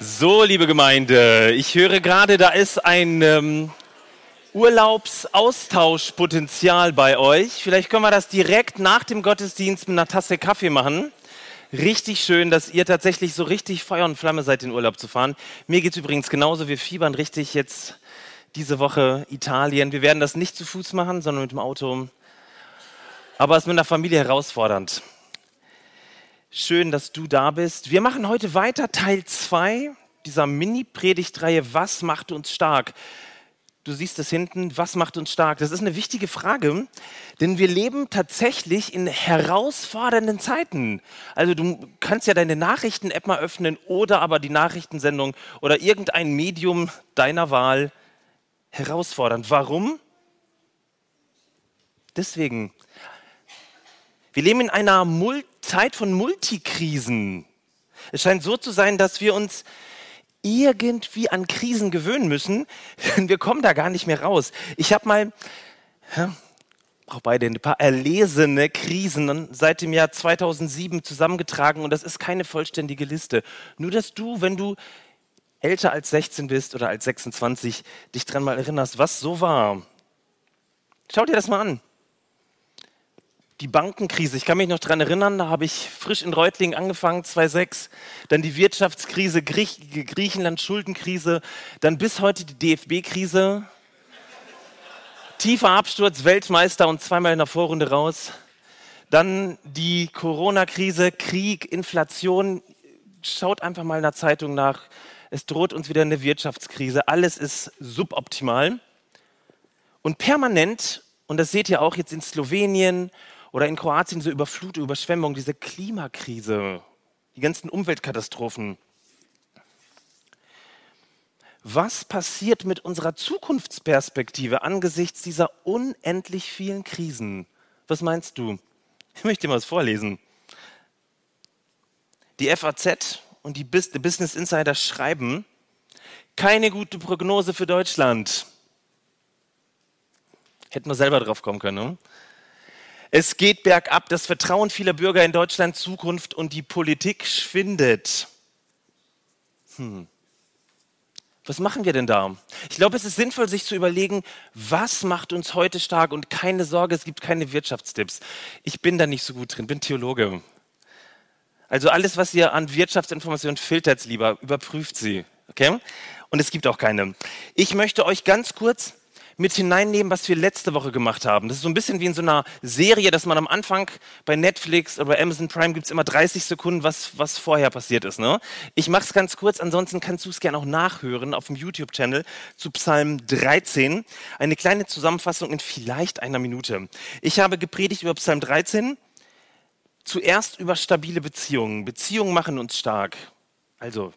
So, liebe Gemeinde, ich höre gerade, da ist ein ähm, Urlaubsaustauschpotenzial bei euch. Vielleicht können wir das direkt nach dem Gottesdienst mit einer Tasse Kaffee machen. Richtig schön, dass ihr tatsächlich so richtig Feuer und Flamme seid, in Urlaub zu fahren. Mir geht es übrigens genauso. Wir fiebern richtig jetzt diese Woche Italien. Wir werden das nicht zu Fuß machen, sondern mit dem Auto. Aber es ist mit einer Familie herausfordernd. Schön, dass du da bist. Wir machen heute weiter Teil 2 dieser Mini-Predigtreihe Was macht uns stark? Du siehst es hinten, was macht uns stark? Das ist eine wichtige Frage, denn wir leben tatsächlich in herausfordernden Zeiten. Also du kannst ja deine Nachrichten-App mal öffnen oder aber die Nachrichtensendung oder irgendein Medium deiner Wahl herausfordernd. Warum? Deswegen, wir leben in einer Mul Zeit von Multikrisen. Es scheint so zu sein, dass wir uns irgendwie an Krisen gewöhnen müssen, denn wir kommen da gar nicht mehr raus. Ich habe mal, brauche beide ein paar erlesene Krisen seit dem Jahr 2007 zusammengetragen und das ist keine vollständige Liste. Nur, dass du, wenn du älter als 16 bist oder als 26, dich dran mal erinnerst, was so war. Schau dir das mal an die Bankenkrise. Ich kann mich noch daran erinnern, da habe ich frisch in Reutlingen angefangen, 2006. Dann die Wirtschaftskrise, Griech Griechenland, Schuldenkrise. Dann bis heute die DFB-Krise. Tiefer Absturz, Weltmeister und zweimal in der Vorrunde raus. Dann die Corona-Krise, Krieg, Inflation. Schaut einfach mal in der Zeitung nach. Es droht uns wieder eine Wirtschaftskrise. Alles ist suboptimal. Und permanent, und das seht ihr auch jetzt in Slowenien oder in Kroatien diese Überflutung, Überschwemmung, diese Klimakrise, die ganzen Umweltkatastrophen. Was passiert mit unserer Zukunftsperspektive angesichts dieser unendlich vielen Krisen? Was meinst du? Ich möchte dir mal was vorlesen. Die FAZ und die Business Insider schreiben, keine gute Prognose für Deutschland. Hätten wir selber drauf kommen können. Ne? Es geht bergab, das Vertrauen vieler Bürger in Deutschland Zukunft und die Politik schwindet. Hm. Was machen wir denn da? Ich glaube, es ist sinnvoll, sich zu überlegen, was macht uns heute stark und keine Sorge, es gibt keine Wirtschaftstipps. Ich bin da nicht so gut drin, bin Theologe. Also alles, was ihr an Wirtschaftsinformationen filtert, lieber, überprüft sie. Okay? Und es gibt auch keine. Ich möchte euch ganz kurz mit hineinnehmen, was wir letzte Woche gemacht haben. Das ist so ein bisschen wie in so einer Serie, dass man am Anfang bei Netflix oder bei Amazon Prime gibt es immer 30 Sekunden, was, was vorher passiert ist. Ne? Ich mache es ganz kurz, ansonsten kannst du es gerne auch nachhören auf dem YouTube-Channel zu Psalm 13. Eine kleine Zusammenfassung in vielleicht einer Minute. Ich habe gepredigt über Psalm 13. Zuerst über stabile Beziehungen. Beziehungen machen uns stark. Also,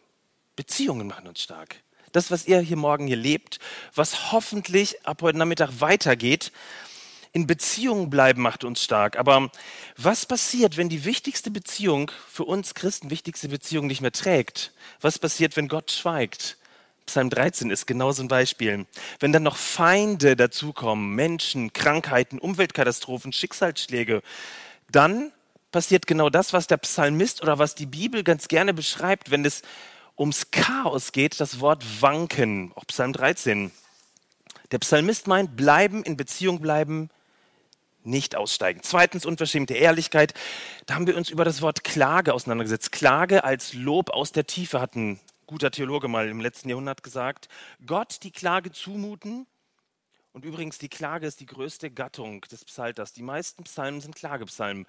Beziehungen machen uns stark das, was ihr hier morgen hier lebt, was hoffentlich ab heute Nachmittag weitergeht, in Beziehungen bleiben macht uns stark. Aber was passiert, wenn die wichtigste Beziehung für uns Christen, wichtigste Beziehung nicht mehr trägt? Was passiert, wenn Gott schweigt? Psalm 13 ist genau so ein Beispiel. Wenn dann noch Feinde dazukommen, Menschen, Krankheiten, Umweltkatastrophen, Schicksalsschläge, dann passiert genau das, was der Psalmist oder was die Bibel ganz gerne beschreibt, wenn es ums Chaos geht, das Wort wanken, auch Psalm 13. Der Psalmist meint, bleiben, in Beziehung bleiben, nicht aussteigen. Zweitens unverschämte Ehrlichkeit. Da haben wir uns über das Wort Klage auseinandergesetzt. Klage als Lob aus der Tiefe hat ein guter Theologe mal im letzten Jahrhundert gesagt. Gott die Klage zumuten. Und übrigens, die Klage ist die größte Gattung des Psalters. Die meisten Psalmen sind Klagepsalmen.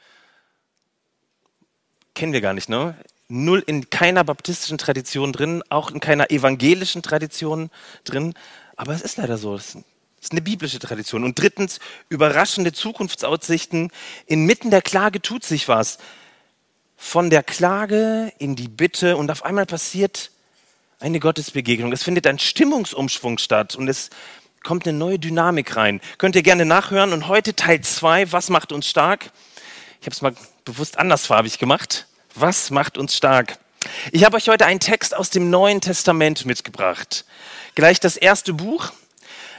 Kennen wir gar nicht, ne? null in keiner baptistischen Tradition drin, auch in keiner evangelischen Tradition drin. Aber es ist leider so. Es ist eine biblische Tradition. Und drittens, überraschende Zukunftsaussichten. Inmitten der Klage tut sich was. Von der Klage in die Bitte und auf einmal passiert eine Gottesbegegnung. Es findet ein Stimmungsumschwung statt und es kommt eine neue Dynamik rein. Könnt ihr gerne nachhören. Und heute Teil 2, was macht uns stark? Ich habe es mal bewusst andersfarbig gemacht. Was macht uns stark? Ich habe euch heute einen Text aus dem Neuen Testament mitgebracht. Gleich das erste Buch,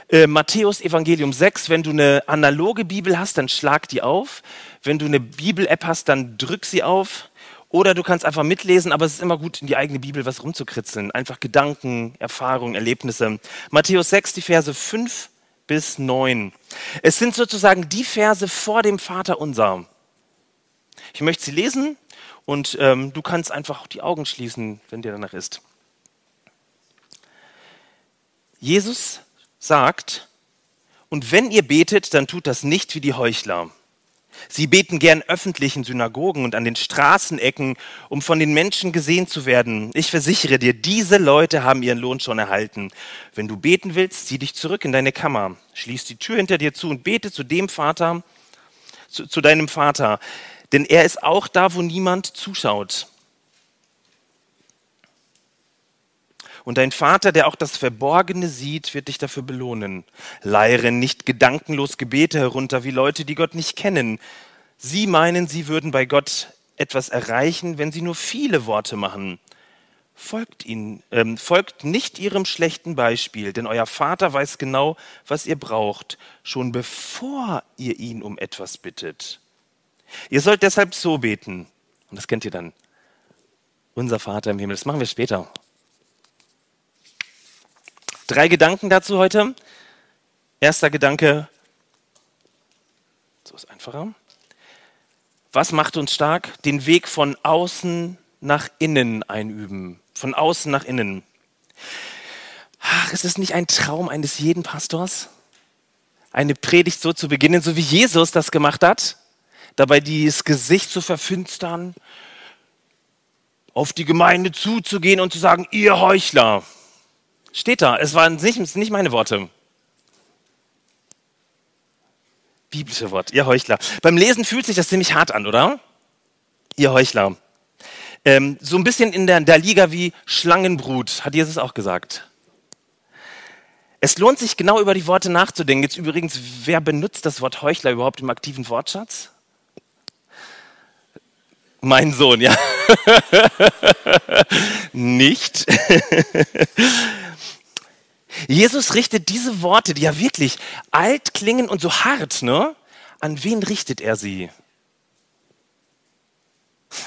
äh, Matthäus Evangelium 6. Wenn du eine analoge Bibel hast, dann schlag die auf. Wenn du eine Bibel-App hast, dann drück sie auf. Oder du kannst einfach mitlesen, aber es ist immer gut, in die eigene Bibel was rumzukritzeln. Einfach Gedanken, Erfahrungen, Erlebnisse. Matthäus 6, die Verse 5 bis 9. Es sind sozusagen die Verse vor dem Vater unser. Ich möchte sie lesen und ähm, du kannst einfach die Augen schließen, wenn dir danach ist. Jesus sagt, und wenn ihr betet, dann tut das nicht wie die Heuchler. Sie beten gern öffentlich in Synagogen und an den Straßenecken, um von den Menschen gesehen zu werden. Ich versichere dir, diese Leute haben ihren Lohn schon erhalten. Wenn du beten willst, zieh dich zurück in deine Kammer, schließ die Tür hinter dir zu und bete zu dem Vater, zu, zu deinem Vater, denn er ist auch da, wo niemand zuschaut. Und dein Vater, der auch das Verborgene sieht, wird dich dafür belohnen. Leiere nicht gedankenlos Gebete herunter wie Leute, die Gott nicht kennen. Sie meinen, sie würden bei Gott etwas erreichen, wenn sie nur viele Worte machen. Folgt ihnen, ähm, folgt nicht ihrem schlechten Beispiel, denn euer Vater weiß genau, was ihr braucht, schon bevor ihr ihn um etwas bittet. Ihr sollt deshalb so beten. Und das kennt ihr dann. Unser Vater im Himmel. Das machen wir später. Drei Gedanken dazu heute. Erster Gedanke, so ist einfacher. Was macht uns stark? Den Weg von außen nach innen einüben. Von außen nach innen. Ach, ist es nicht ein Traum eines jeden Pastors? Eine Predigt so zu beginnen, so wie Jesus das gemacht hat? Dabei dieses Gesicht zu verfinstern, auf die Gemeinde zuzugehen und zu sagen, ihr Heuchler, Steht da. Es waren nicht, nicht meine Worte. Biblische Wort. Ihr Heuchler. Beim Lesen fühlt sich das ziemlich hart an, oder? Ihr Heuchler. Ähm, so ein bisschen in der, der Liga wie Schlangenbrut, hat Jesus auch gesagt. Es lohnt sich genau über die Worte nachzudenken. Jetzt übrigens, wer benutzt das Wort Heuchler überhaupt im aktiven Wortschatz? Mein Sohn, ja. Nicht. Jesus richtet diese Worte, die ja wirklich alt klingen und so hart, ne? An wen richtet er sie?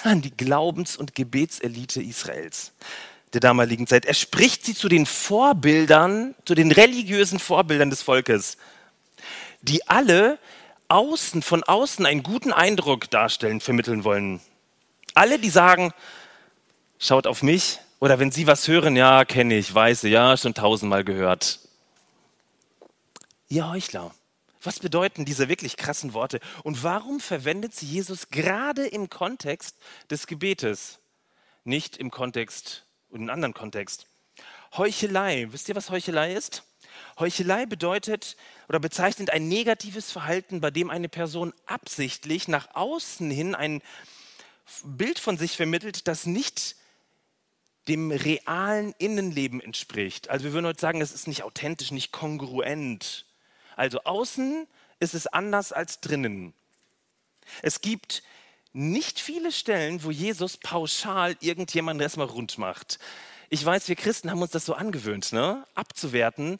An die Glaubens- und Gebetselite Israels der damaligen Zeit. Er spricht sie zu den Vorbildern, zu den religiösen Vorbildern des Volkes, die alle außen, von außen einen guten Eindruck darstellen, vermitteln wollen. Alle, die sagen, schaut auf mich, oder wenn Sie was hören, ja, kenne ich, weiß ja, schon tausendmal gehört. Ihr Heuchler. Was bedeuten diese wirklich krassen Worte? Und warum verwendet sie Jesus gerade im Kontext des Gebetes? Nicht im Kontext in einem anderen Kontext. Heuchelei. Wisst ihr, was Heuchelei ist? Heuchelei bedeutet oder bezeichnet ein negatives Verhalten, bei dem eine Person absichtlich nach außen hin ein Bild von sich vermittelt, das nicht dem realen Innenleben entspricht. Also wir würden heute sagen, es ist nicht authentisch, nicht kongruent. Also außen ist es anders als drinnen. Es gibt nicht viele Stellen, wo Jesus pauschal irgendjemanden erstmal rund macht. Ich weiß, wir Christen haben uns das so angewöhnt, ne? abzuwerten.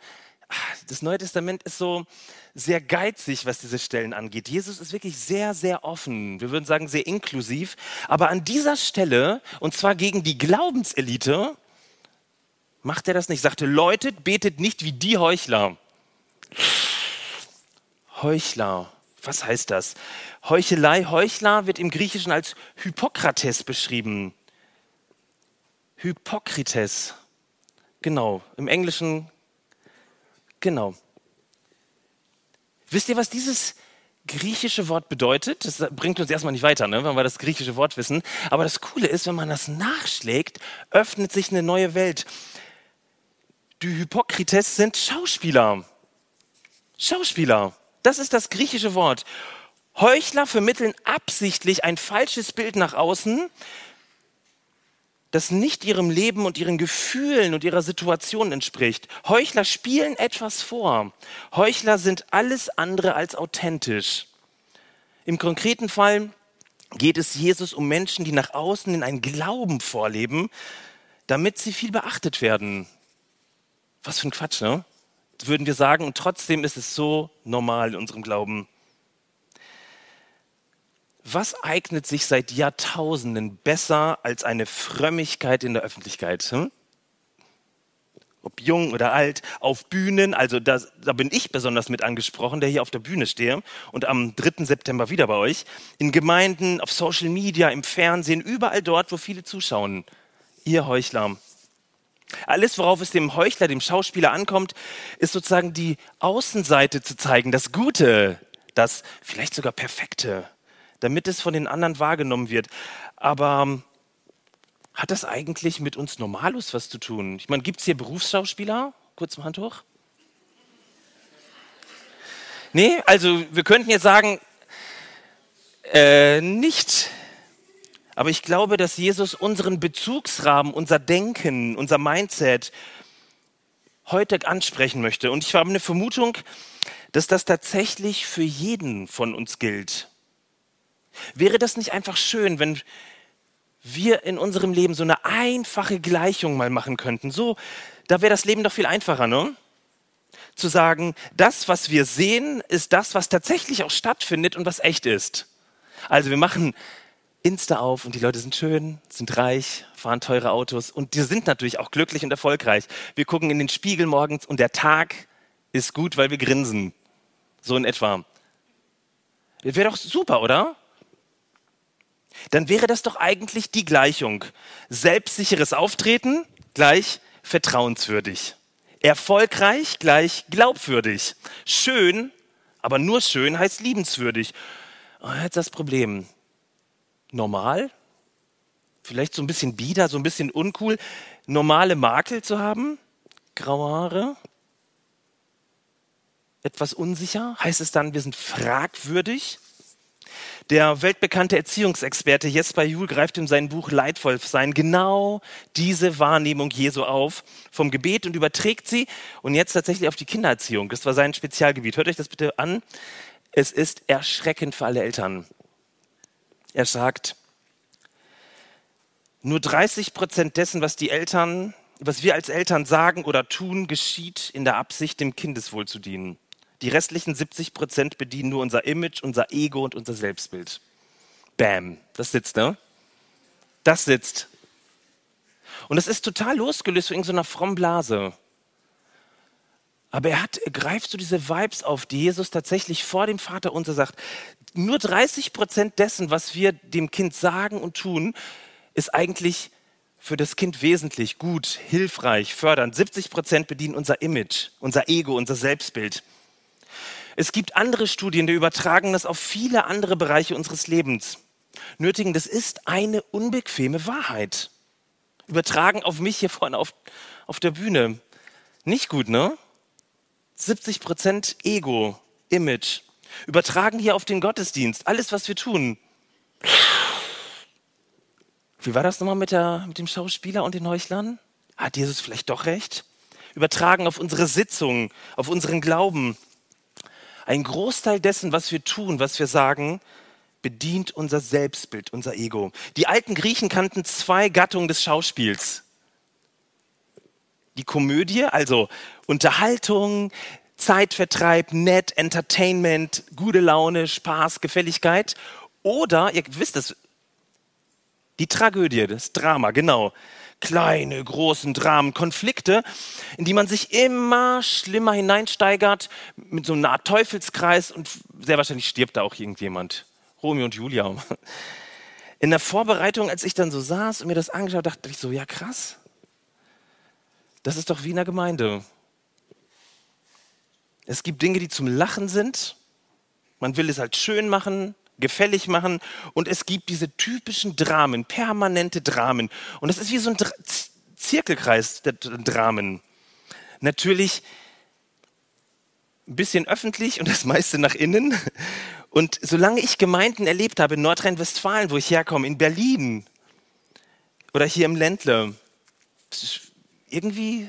Das Neue Testament ist so, sehr geizig, was diese Stellen angeht. Jesus ist wirklich sehr, sehr offen. Wir würden sagen, sehr inklusiv. Aber an dieser Stelle, und zwar gegen die Glaubenselite, macht er das nicht. Sagte, Leute, betet nicht wie die Heuchler. Heuchler. Was heißt das? Heuchelei, Heuchler wird im Griechischen als Hippokrates beschrieben. Hippokrites. Genau. Im Englischen, genau. Wisst ihr, was dieses griechische Wort bedeutet? Das bringt uns erstmal nicht weiter, ne, wenn wir das griechische Wort wissen. Aber das Coole ist, wenn man das nachschlägt, öffnet sich eine neue Welt. Die Hippokrites sind Schauspieler. Schauspieler. Das ist das griechische Wort. Heuchler vermitteln absichtlich ein falsches Bild nach außen, das nicht ihrem Leben und ihren Gefühlen und ihrer Situation entspricht. Heuchler spielen etwas vor. Heuchler sind alles andere als authentisch. Im konkreten Fall geht es Jesus um Menschen, die nach außen in einen Glauben vorleben, damit sie viel beachtet werden. Was für ein Quatsch, ne? Würden wir sagen, und trotzdem ist es so normal in unserem Glauben. Was eignet sich seit Jahrtausenden besser als eine Frömmigkeit in der Öffentlichkeit? Hm? ob jung oder alt, auf Bühnen. Also da, da bin ich besonders mit angesprochen, der hier auf der Bühne stehe und am 3. September wieder bei euch. In Gemeinden, auf Social Media, im Fernsehen, überall dort, wo viele zuschauen. Ihr Heuchler. Alles, worauf es dem Heuchler, dem Schauspieler ankommt, ist sozusagen die Außenseite zu zeigen, das Gute, das vielleicht sogar Perfekte, damit es von den anderen wahrgenommen wird. Aber hat das eigentlich mit uns Normalus was zu tun? Ich meine, gibt es hier Berufsschauspieler? Kurz mal Hand hoch. Nee, also wir könnten jetzt sagen, äh, nicht. Aber ich glaube, dass Jesus unseren Bezugsrahmen, unser Denken, unser Mindset heute ansprechen möchte. Und ich habe eine Vermutung, dass das tatsächlich für jeden von uns gilt. Wäre das nicht einfach schön, wenn wir in unserem Leben so eine einfache Gleichung mal machen könnten. So, da wäre das Leben doch viel einfacher, ne? Zu sagen, das, was wir sehen, ist das, was tatsächlich auch stattfindet und was echt ist. Also wir machen Insta auf und die Leute sind schön, sind reich, fahren teure Autos und die sind natürlich auch glücklich und erfolgreich. Wir gucken in den Spiegel morgens und der Tag ist gut, weil wir grinsen. So in etwa. Wäre doch super, oder? Dann wäre das doch eigentlich die Gleichung. Selbstsicheres Auftreten gleich vertrauenswürdig. Erfolgreich gleich glaubwürdig. Schön, aber nur schön heißt liebenswürdig. Oh, jetzt das Problem. Normal? Vielleicht so ein bisschen bieder, so ein bisschen uncool. Normale Makel zu haben? Graue Haare? Etwas unsicher? Heißt es dann, wir sind fragwürdig? Der weltbekannte Erziehungsexperte Jesper Juhl greift in seinem Buch Leitwolf sein genau diese Wahrnehmung Jesu auf vom Gebet und überträgt sie und jetzt tatsächlich auf die Kindererziehung. Das war sein Spezialgebiet. Hört euch das bitte an. Es ist erschreckend für alle Eltern. Er sagt, nur 30 Prozent dessen, was die Eltern, was wir als Eltern sagen oder tun, geschieht in der Absicht, dem Kindeswohl zu dienen. Die restlichen 70 Prozent bedienen nur unser Image, unser Ego und unser Selbstbild. Bam, das sitzt, ne? Das sitzt. Und das ist total losgelöst von irgendeiner frommen Blase. Aber er, hat, er greift so diese Vibes auf, die Jesus tatsächlich vor dem Vater unser sagt. Nur 30 Prozent dessen, was wir dem Kind sagen und tun, ist eigentlich für das Kind wesentlich, gut, hilfreich, fördernd. 70 Prozent bedienen unser Image, unser Ego, unser Selbstbild. Es gibt andere Studien, die übertragen das auf viele andere Bereiche unseres Lebens. Nötigen, das ist eine unbequeme Wahrheit. Übertragen auf mich hier vorne auf, auf der Bühne. Nicht gut, ne? 70 Prozent Ego, Image. Übertragen hier auf den Gottesdienst. Alles, was wir tun. Wie war das nochmal mit, der, mit dem Schauspieler und den Heuchlern? Hat Jesus vielleicht doch recht? Übertragen auf unsere Sitzungen, auf unseren Glauben. Ein Großteil dessen, was wir tun, was wir sagen, bedient unser Selbstbild, unser Ego. Die alten Griechen kannten zwei Gattungen des Schauspiels. Die Komödie, also Unterhaltung, Zeitvertreib, Net, Entertainment, gute Laune, Spaß, Gefälligkeit. Oder, ihr wisst es, die Tragödie, das Drama, genau kleine, großen Dramen, Konflikte, in die man sich immer schlimmer hineinsteigert, mit so einer Art Teufelskreis und sehr wahrscheinlich stirbt da auch irgendjemand. Romeo und Julia. In der Vorbereitung, als ich dann so saß und mir das angeschaut, dachte ich so, ja krass, das ist doch wie in der Gemeinde. Es gibt Dinge, die zum Lachen sind. Man will es halt schön machen, gefällig machen. Und es gibt diese typischen Dramen, permanente Dramen. Und das ist wie so ein Dra Zirkelkreis der Dramen. Natürlich ein bisschen öffentlich und das meiste nach innen. Und solange ich Gemeinden erlebt habe in Nordrhein-Westfalen, wo ich herkomme, in Berlin oder hier im Ländle, irgendwie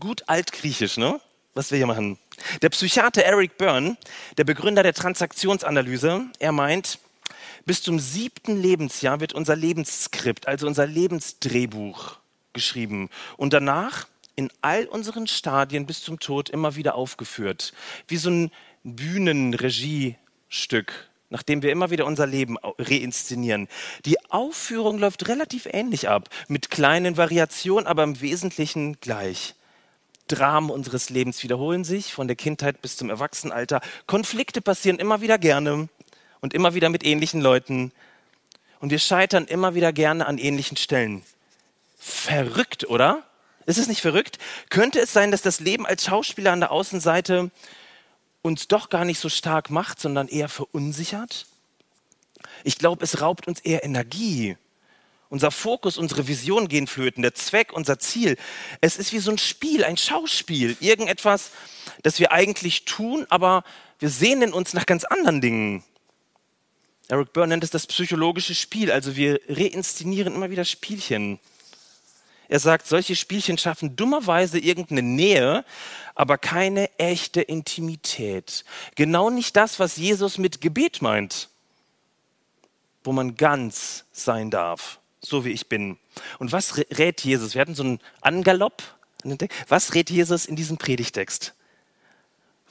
gut altgriechisch, ne? was wir hier machen. Der Psychiater Eric Byrne, der Begründer der Transaktionsanalyse, er meint, bis zum siebten Lebensjahr wird unser Lebensskript, also unser Lebensdrehbuch geschrieben und danach in all unseren Stadien bis zum Tod immer wieder aufgeführt. Wie so ein Bühnenregiestück, nachdem wir immer wieder unser Leben reinszenieren. Die Aufführung läuft relativ ähnlich ab, mit kleinen Variationen, aber im Wesentlichen gleich. Dramen unseres Lebens wiederholen sich, von der Kindheit bis zum Erwachsenenalter. Konflikte passieren immer wieder gerne und immer wieder mit ähnlichen Leuten. Und wir scheitern immer wieder gerne an ähnlichen Stellen. Verrückt, oder? Ist es nicht verrückt? Könnte es sein, dass das Leben als Schauspieler an der Außenseite uns doch gar nicht so stark macht, sondern eher verunsichert? Ich glaube, es raubt uns eher Energie. Unser Fokus, unsere Vision gehen flöten, der Zweck, unser Ziel. Es ist wie so ein Spiel, ein Schauspiel, irgendetwas, das wir eigentlich tun, aber wir sehnen uns nach ganz anderen Dingen. Eric Byrne nennt es das psychologische Spiel, also wir reinszenieren immer wieder Spielchen. Er sagt, solche Spielchen schaffen dummerweise irgendeine Nähe, aber keine echte Intimität. Genau nicht das, was Jesus mit Gebet meint, wo man ganz sein darf, so wie ich bin. Und was rät Jesus? Wir hatten so einen Angalopp. Was rät Jesus in diesem Predigtext?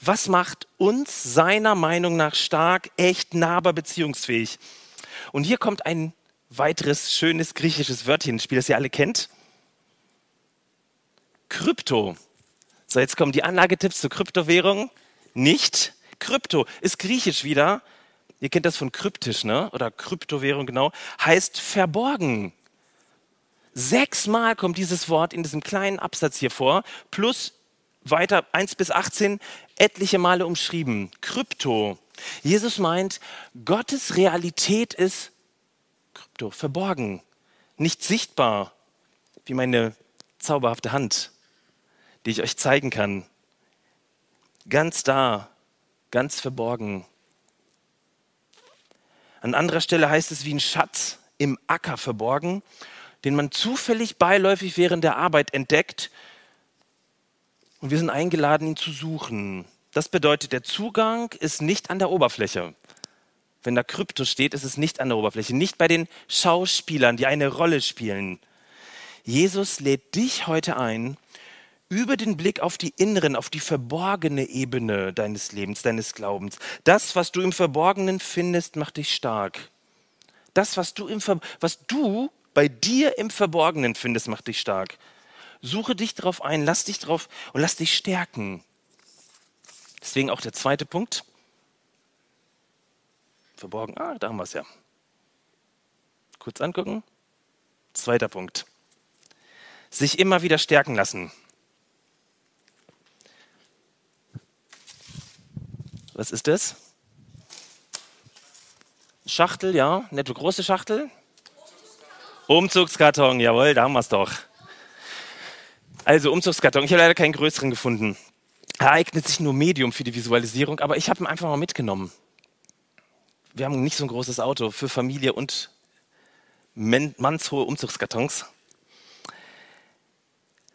Was macht uns seiner Meinung nach stark, echt, nahbar, beziehungsfähig? Und hier kommt ein weiteres schönes griechisches Wörtchen ins Spiel, das ihr alle kennt. Krypto. So, jetzt kommen die Anlagetipps zur Kryptowährung. Nicht. Krypto ist griechisch wieder. Ihr kennt das von kryptisch, ne? Oder Kryptowährung genau. Heißt verborgen. Sechsmal kommt dieses Wort in diesem kleinen Absatz hier vor. Plus weiter 1 bis 18 etliche Male umschrieben. Krypto. Jesus meint, Gottes Realität ist Krypto, verborgen, nicht sichtbar, wie meine zauberhafte Hand die ich euch zeigen kann. Ganz da, ganz verborgen. An anderer Stelle heißt es wie ein Schatz im Acker verborgen, den man zufällig beiläufig während der Arbeit entdeckt. Und wir sind eingeladen, ihn zu suchen. Das bedeutet, der Zugang ist nicht an der Oberfläche. Wenn da Krypto steht, ist es nicht an der Oberfläche, nicht bei den Schauspielern, die eine Rolle spielen. Jesus lädt dich heute ein, über den Blick auf die inneren, auf die verborgene Ebene deines Lebens, deines Glaubens. Das, was du im Verborgenen findest, macht dich stark. Das, was du, im Ver was du bei dir im Verborgenen findest, macht dich stark. Suche dich darauf ein, lass dich drauf und lass dich stärken. Deswegen auch der zweite Punkt. Verborgen, ah, da haben wir es ja. Kurz angucken. Zweiter Punkt. Sich immer wieder stärken lassen. Was ist das? Schachtel, ja, nette große Schachtel. Umzugskarton, jawohl, da haben wir es doch. Also Umzugskarton, ich habe leider keinen größeren gefunden. Er eignet sich nur Medium für die Visualisierung, aber ich habe ihn einfach mal mitgenommen. Wir haben nicht so ein großes Auto für Familie und mannshohe Umzugskartons.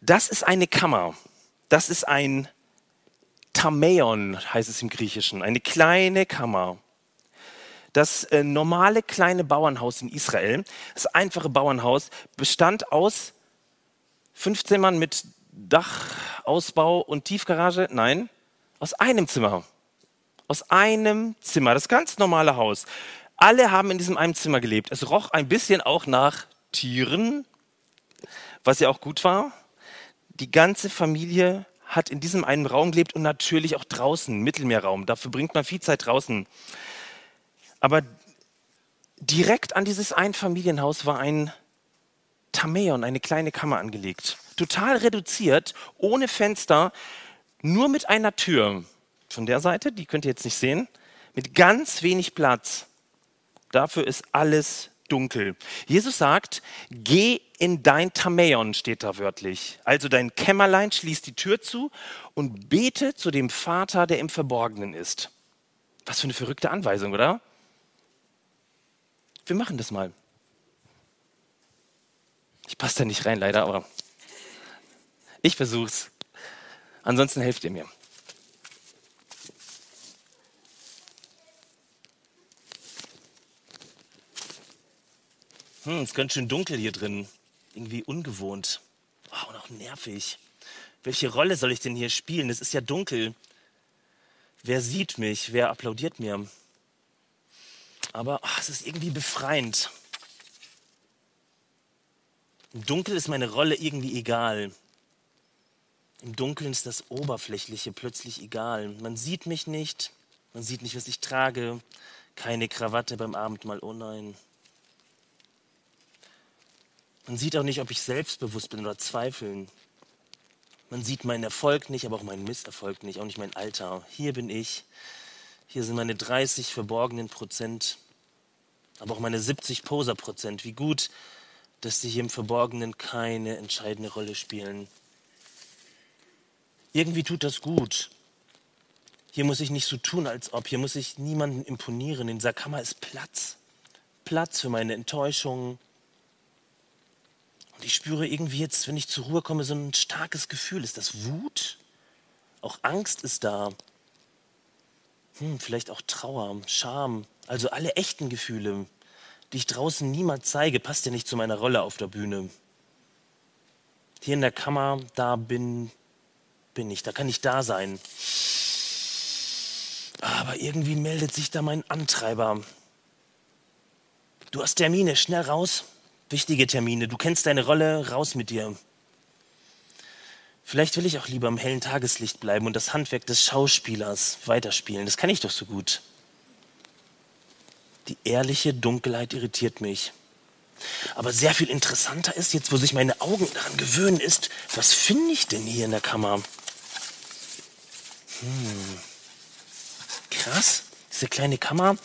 Das ist eine Kammer. Das ist ein Tameion heißt es im Griechischen, eine kleine Kammer. Das äh, normale kleine Bauernhaus in Israel, das einfache Bauernhaus, bestand aus 15 Mann mit Dachausbau und Tiefgarage. Nein, aus einem Zimmer. Aus einem Zimmer, das ganz normale Haus. Alle haben in diesem einen Zimmer gelebt. Es roch ein bisschen auch nach Tieren, was ja auch gut war. Die ganze Familie hat in diesem einen Raum gelebt und natürlich auch draußen, Mittelmeerraum. Dafür bringt man viel Zeit draußen. Aber direkt an dieses Einfamilienhaus war ein Tameon, eine kleine Kammer angelegt. Total reduziert, ohne Fenster, nur mit einer Tür. Von der Seite, die könnt ihr jetzt nicht sehen, mit ganz wenig Platz. Dafür ist alles dunkel. Jesus sagt, geh in dein Tameon, steht da wörtlich. Also dein Kämmerlein schließt die Tür zu und bete zu dem Vater, der im Verborgenen ist. Was für eine verrückte Anweisung, oder? Wir machen das mal. Ich passe da nicht rein, leider, aber ich versuch's. Ansonsten helft ihr mir. Hm, ist ganz schön dunkel hier drin. Irgendwie ungewohnt. Oh, und auch nervig. Welche Rolle soll ich denn hier spielen? Es ist ja dunkel. Wer sieht mich? Wer applaudiert mir? Aber ach, es ist irgendwie befreiend. Im Dunkeln ist meine Rolle irgendwie egal. Im Dunkeln ist das Oberflächliche plötzlich egal. Man sieht mich nicht, man sieht nicht, was ich trage. Keine Krawatte beim Abendmahl, oh nein. Man sieht auch nicht, ob ich selbstbewusst bin oder zweifeln. Man sieht meinen Erfolg nicht, aber auch meinen Misserfolg nicht, auch nicht mein Alter. Hier bin ich. Hier sind meine 30 verborgenen Prozent, aber auch meine 70 Poser-Prozent. Wie gut, dass sie hier im Verborgenen keine entscheidende Rolle spielen. Irgendwie tut das gut. Hier muss ich nicht so tun, als ob. Hier muss ich niemanden imponieren. In dieser Kammer ist Platz. Platz für meine Enttäuschungen, und ich spüre irgendwie jetzt, wenn ich zur Ruhe komme, so ein starkes Gefühl. Ist das Wut? Auch Angst ist da. Hm, vielleicht auch Trauer, Scham. Also alle echten Gefühle, die ich draußen niemals zeige, passt ja nicht zu meiner Rolle auf der Bühne. Hier in der Kammer, da bin, bin ich, da kann ich da sein. Aber irgendwie meldet sich da mein Antreiber. Du hast Termine, schnell raus. Wichtige Termine, du kennst deine Rolle, raus mit dir. Vielleicht will ich auch lieber im hellen Tageslicht bleiben und das Handwerk des Schauspielers weiterspielen. Das kann ich doch so gut. Die ehrliche Dunkelheit irritiert mich. Aber sehr viel interessanter ist, jetzt wo sich meine Augen daran gewöhnen, ist, was finde ich denn hier in der Kammer? Hm. Krass, diese kleine Kammer,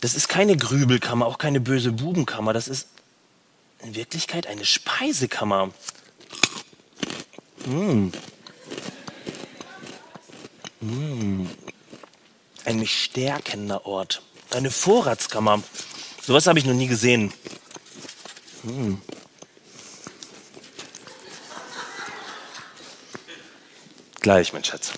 das ist keine Grübelkammer, auch keine böse Bubenkammer, das ist in Wirklichkeit eine Speisekammer. Mmh. Mmh. Ein mich stärkender Ort. Eine Vorratskammer. Sowas habe ich noch nie gesehen. Mmh. Gleich, mein Schatz.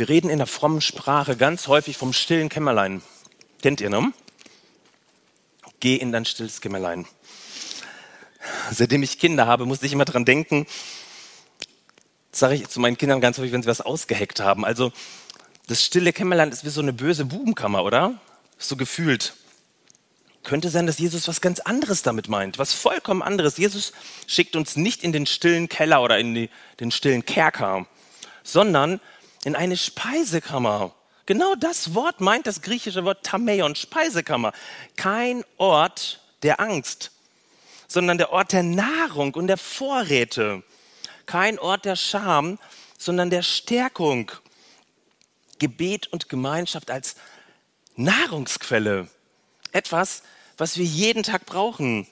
Wir reden in der frommen Sprache ganz häufig vom stillen Kämmerlein. Kennt ihr, ne? Geh in dein stilles Kämmerlein. Seitdem ich Kinder habe, musste ich immer dran denken, sage ich zu meinen Kindern ganz häufig, wenn sie was ausgeheckt haben. Also das stille Kämmerlein ist wie so eine böse Bubenkammer, oder? So gefühlt. Könnte sein, dass Jesus was ganz anderes damit meint, was vollkommen anderes. Jesus schickt uns nicht in den stillen Keller oder in die, den stillen Kerker, sondern in eine Speisekammer. Genau das Wort meint das griechische Wort Tameion, Speisekammer. Kein Ort der Angst, sondern der Ort der Nahrung und der Vorräte. Kein Ort der Scham, sondern der Stärkung. Gebet und Gemeinschaft als Nahrungsquelle. Etwas, was wir jeden Tag brauchen.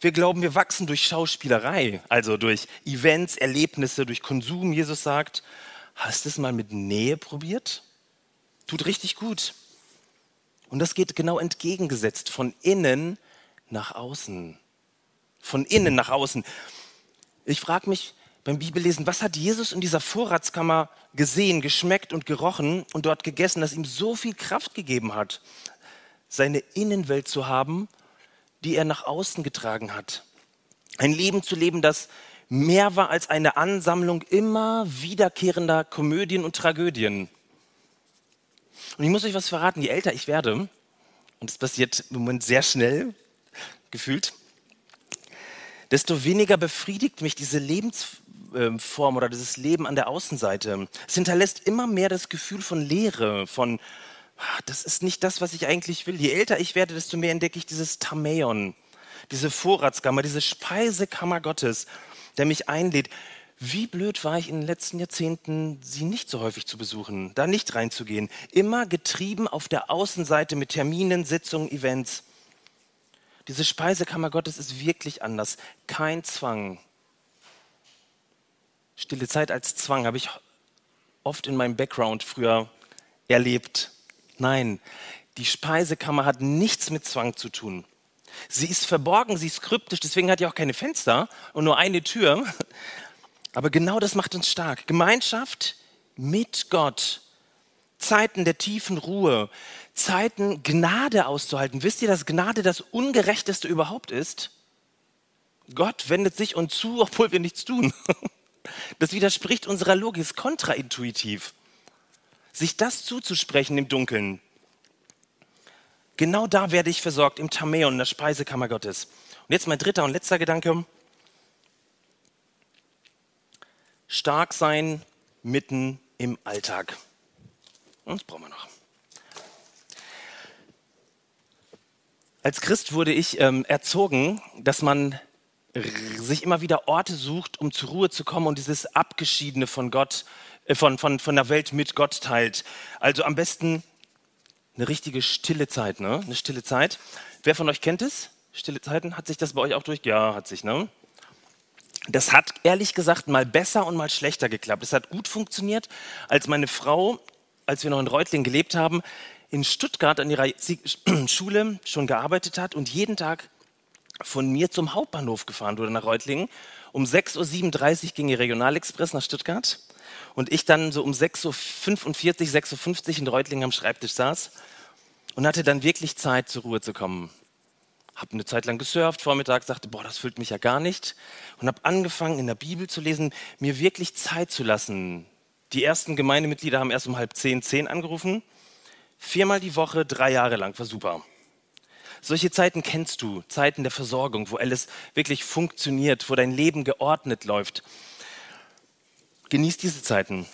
Wir glauben, wir wachsen durch Schauspielerei, also durch Events, Erlebnisse, durch Konsum. Jesus sagt, Hast du es mal mit Nähe probiert? Tut richtig gut. Und das geht genau entgegengesetzt, von innen nach außen. Von innen nach außen. Ich frage mich beim Bibellesen, was hat Jesus in dieser Vorratskammer gesehen, geschmeckt und gerochen und dort gegessen, das ihm so viel Kraft gegeben hat, seine Innenwelt zu haben, die er nach außen getragen hat. Ein Leben zu leben, das mehr war als eine Ansammlung immer wiederkehrender Komödien und Tragödien. Und ich muss euch was verraten, je älter ich werde, und das passiert im Moment sehr schnell, gefühlt, desto weniger befriedigt mich diese Lebensform oder dieses Leben an der Außenseite. Es hinterlässt immer mehr das Gefühl von Leere, von, ah, das ist nicht das, was ich eigentlich will. Je älter ich werde, desto mehr entdecke ich dieses Tameion, diese Vorratskammer, diese Speisekammer Gottes der mich einlädt. Wie blöd war ich in den letzten Jahrzehnten, sie nicht so häufig zu besuchen, da nicht reinzugehen. Immer getrieben auf der Außenseite mit Terminen, Sitzungen, Events. Diese Speisekammer Gottes ist wirklich anders. Kein Zwang. Stille Zeit als Zwang habe ich oft in meinem Background früher erlebt. Nein, die Speisekammer hat nichts mit Zwang zu tun. Sie ist verborgen, sie ist kryptisch, deswegen hat sie auch keine Fenster und nur eine Tür. Aber genau das macht uns stark. Gemeinschaft mit Gott. Zeiten der tiefen Ruhe. Zeiten, Gnade auszuhalten. Wisst ihr, dass Gnade das Ungerechteste überhaupt ist? Gott wendet sich uns zu, obwohl wir nichts tun. Das widerspricht unserer Logik, ist kontraintuitiv. Sich das zuzusprechen im Dunkeln. Genau da werde ich versorgt, im Tameon, in der Speisekammer Gottes. Und jetzt mein dritter und letzter Gedanke. Stark sein mitten im Alltag. Und das brauchen wir noch. Als Christ wurde ich ähm, erzogen, dass man sich immer wieder Orte sucht, um zur Ruhe zu kommen und dieses Abgeschiedene von Gott, äh, von, von, von der Welt mit Gott teilt. Also am besten eine richtige stille Zeit, ne? Eine stille Zeit. Wer von euch kennt es? Stille Zeiten? Hat sich das bei euch auch durch? Ja, hat sich, ne? Das hat ehrlich gesagt mal besser und mal schlechter geklappt. Es hat gut funktioniert, als meine Frau, als wir noch in Reutling gelebt haben, in Stuttgart an ihrer Schule schon gearbeitet hat und jeden Tag von mir zum Hauptbahnhof gefahren wurde nach Reutlingen. Um 6.37 Uhr ging die Regionalexpress nach Stuttgart und ich dann so um 6.45 Uhr, 6.50 Uhr in Reutlingen am Schreibtisch saß und hatte dann wirklich Zeit, zur Ruhe zu kommen. Habe eine Zeit lang gesurft, vormittags sagte, boah, das füllt mich ja gar nicht und habe angefangen, in der Bibel zu lesen, mir wirklich Zeit zu lassen. Die ersten Gemeindemitglieder haben erst um halb zehn, zehn angerufen. Viermal die Woche, drei Jahre lang, war super. Solche Zeiten kennst du, Zeiten der Versorgung, wo alles wirklich funktioniert, wo dein Leben geordnet läuft. Genieß diese Zeiten,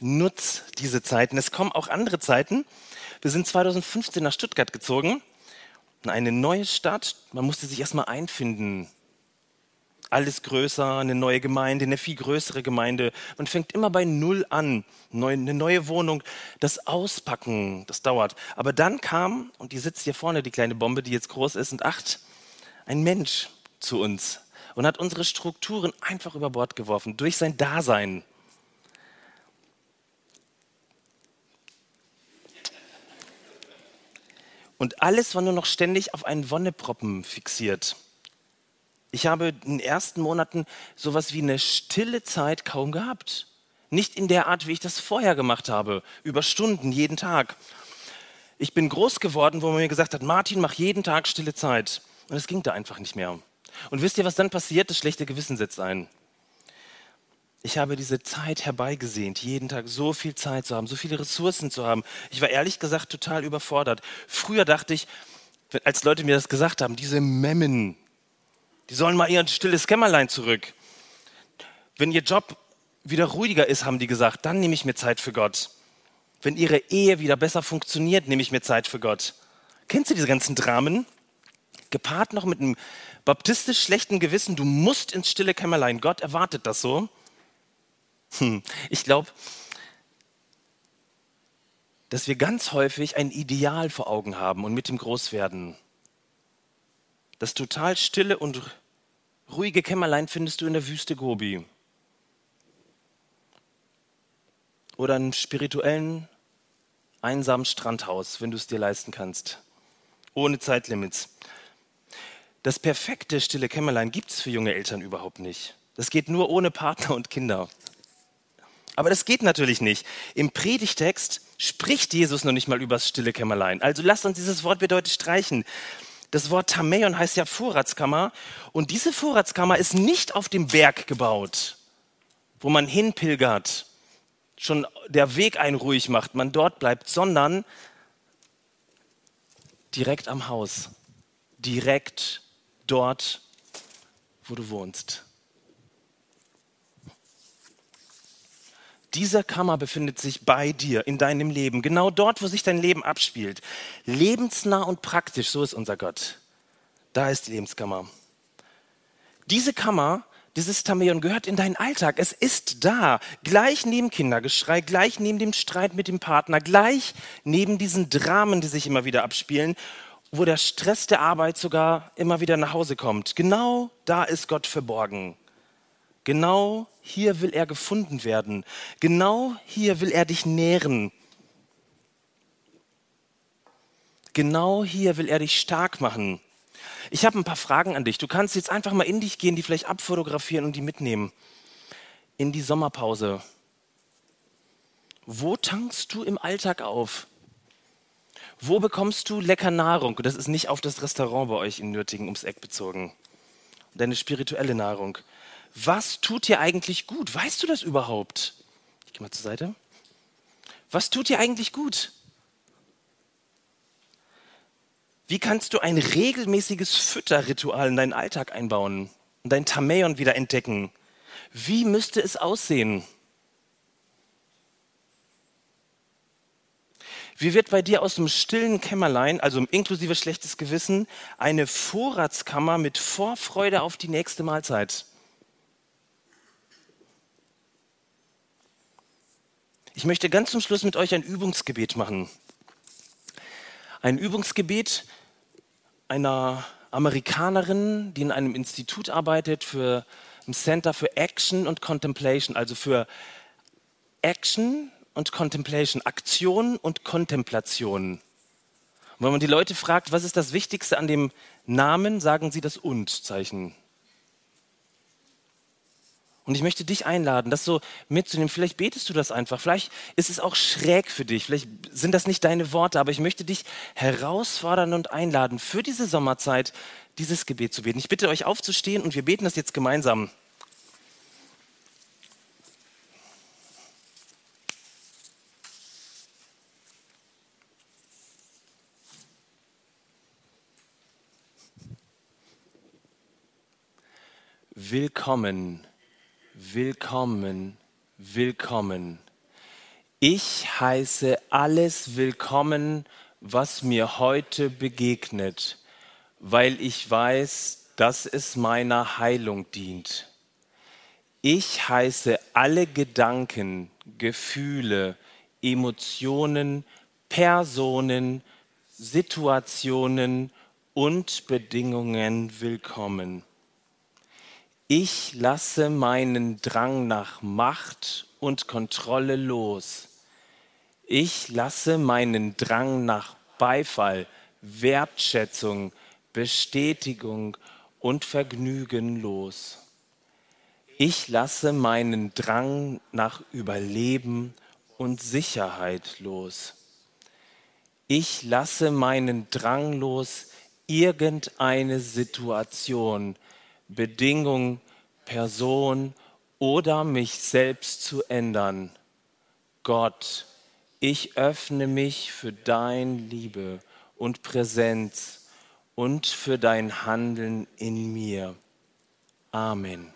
nutz diese Zeiten. Es kommen auch andere Zeiten. Wir sind 2015 nach Stuttgart gezogen, eine neue Stadt. Man musste sich erstmal einfinden alles größer, eine neue Gemeinde, eine viel größere Gemeinde. Man fängt immer bei Null an. eine neue Wohnung, das Auspacken, das dauert. Aber dann kam, und die sitzt hier vorne, die kleine Bombe, die jetzt groß ist und acht, ein Mensch zu uns und hat unsere Strukturen einfach über Bord geworfen, durch sein Dasein. Und alles war nur noch ständig auf einen Wonneproppen fixiert. Ich habe in den ersten Monaten sowas wie eine stille Zeit kaum gehabt. Nicht in der Art, wie ich das vorher gemacht habe, über Stunden, jeden Tag. Ich bin groß geworden, wo man mir gesagt hat, Martin, mach jeden Tag stille Zeit. Und es ging da einfach nicht mehr. Und wisst ihr, was dann passiert? Das schlechte Gewissen setzt ein. Ich habe diese Zeit herbeigesehnt, jeden Tag so viel Zeit zu haben, so viele Ressourcen zu haben. Ich war ehrlich gesagt total überfordert. Früher dachte ich, als Leute mir das gesagt haben, diese Memmen, die sollen mal ihr stilles Kämmerlein zurück. Wenn ihr Job wieder ruhiger ist, haben die gesagt, dann nehme ich mir Zeit für Gott. Wenn ihre Ehe wieder besser funktioniert, nehme ich mir Zeit für Gott. Kennst du diese ganzen Dramen? Gepaart noch mit einem baptistisch schlechten Gewissen, du musst ins stille Kämmerlein. Gott erwartet das so. Hm. Ich glaube, dass wir ganz häufig ein Ideal vor Augen haben und mit dem Großwerden. Das total stille und ruhige Kämmerlein findest du in der Wüste Gobi. Oder einem spirituellen, einsamen Strandhaus, wenn du es dir leisten kannst. Ohne Zeitlimits. Das perfekte stille Kämmerlein gibt es für junge Eltern überhaupt nicht. Das geht nur ohne Partner und Kinder. Aber das geht natürlich nicht. Im Predigtext spricht Jesus noch nicht mal über das stille Kämmerlein. Also lasst uns dieses Wort bedeutet streichen. Das Wort Tameion heißt ja Vorratskammer. Und diese Vorratskammer ist nicht auf dem Berg gebaut, wo man hinpilgert, schon der Weg einen ruhig macht, man dort bleibt, sondern direkt am Haus, direkt dort, wo du wohnst. Diese Kammer befindet sich bei dir, in deinem Leben, genau dort, wo sich dein Leben abspielt. Lebensnah und praktisch, so ist unser Gott. Da ist die Lebenskammer. Diese Kammer, dieses Tamion gehört in deinen Alltag. Es ist da, gleich neben Kindergeschrei, gleich neben dem Streit mit dem Partner, gleich neben diesen Dramen, die sich immer wieder abspielen, wo der Stress der Arbeit sogar immer wieder nach Hause kommt. Genau da ist Gott verborgen. Genau hier will er gefunden werden. Genau hier will er dich nähren. Genau hier will er dich stark machen. Ich habe ein paar Fragen an dich. Du kannst jetzt einfach mal in dich gehen, die vielleicht abfotografieren und die mitnehmen. In die Sommerpause. Wo tankst du im Alltag auf? Wo bekommst du lecker Nahrung? Das ist nicht auf das Restaurant bei euch in Nürtingen ums Eck bezogen. Deine spirituelle Nahrung. Was tut dir eigentlich gut? Weißt du das überhaupt? Ich gehe mal zur Seite. Was tut dir eigentlich gut? Wie kannst du ein regelmäßiges Fütterritual in deinen Alltag einbauen und dein Tamäon wieder entdecken? Wie müsste es aussehen? Wie wird bei dir aus dem stillen Kämmerlein, also inklusive schlechtes Gewissen, eine Vorratskammer mit Vorfreude auf die nächste Mahlzeit? Ich möchte ganz zum Schluss mit euch ein Übungsgebet machen. Ein Übungsgebet einer Amerikanerin, die in einem Institut arbeitet für ein Center für Action und Contemplation, also für Action und Contemplation, Aktion und Kontemplation. Und wenn man die Leute fragt, was ist das Wichtigste an dem Namen, sagen sie das Und-Zeichen. Und ich möchte dich einladen, das so mitzunehmen. Vielleicht betest du das einfach. Vielleicht ist es auch schräg für dich. Vielleicht sind das nicht deine Worte, aber ich möchte dich herausfordern und einladen, für diese Sommerzeit dieses Gebet zu beten. Ich bitte euch aufzustehen und wir beten das jetzt gemeinsam. Willkommen willkommen, willkommen. Ich heiße alles willkommen, was mir heute begegnet, weil ich weiß, dass es meiner Heilung dient. Ich heiße alle Gedanken, Gefühle, Emotionen, Personen, Situationen und Bedingungen willkommen. Ich lasse meinen Drang nach Macht und Kontrolle los. Ich lasse meinen Drang nach Beifall, Wertschätzung, Bestätigung und Vergnügen los. Ich lasse meinen Drang nach Überleben und Sicherheit los. Ich lasse meinen Drang los, irgendeine Situation Bedingung, Person oder mich selbst zu ändern. Gott, ich öffne mich für dein Liebe und Präsenz und für dein Handeln in mir. Amen.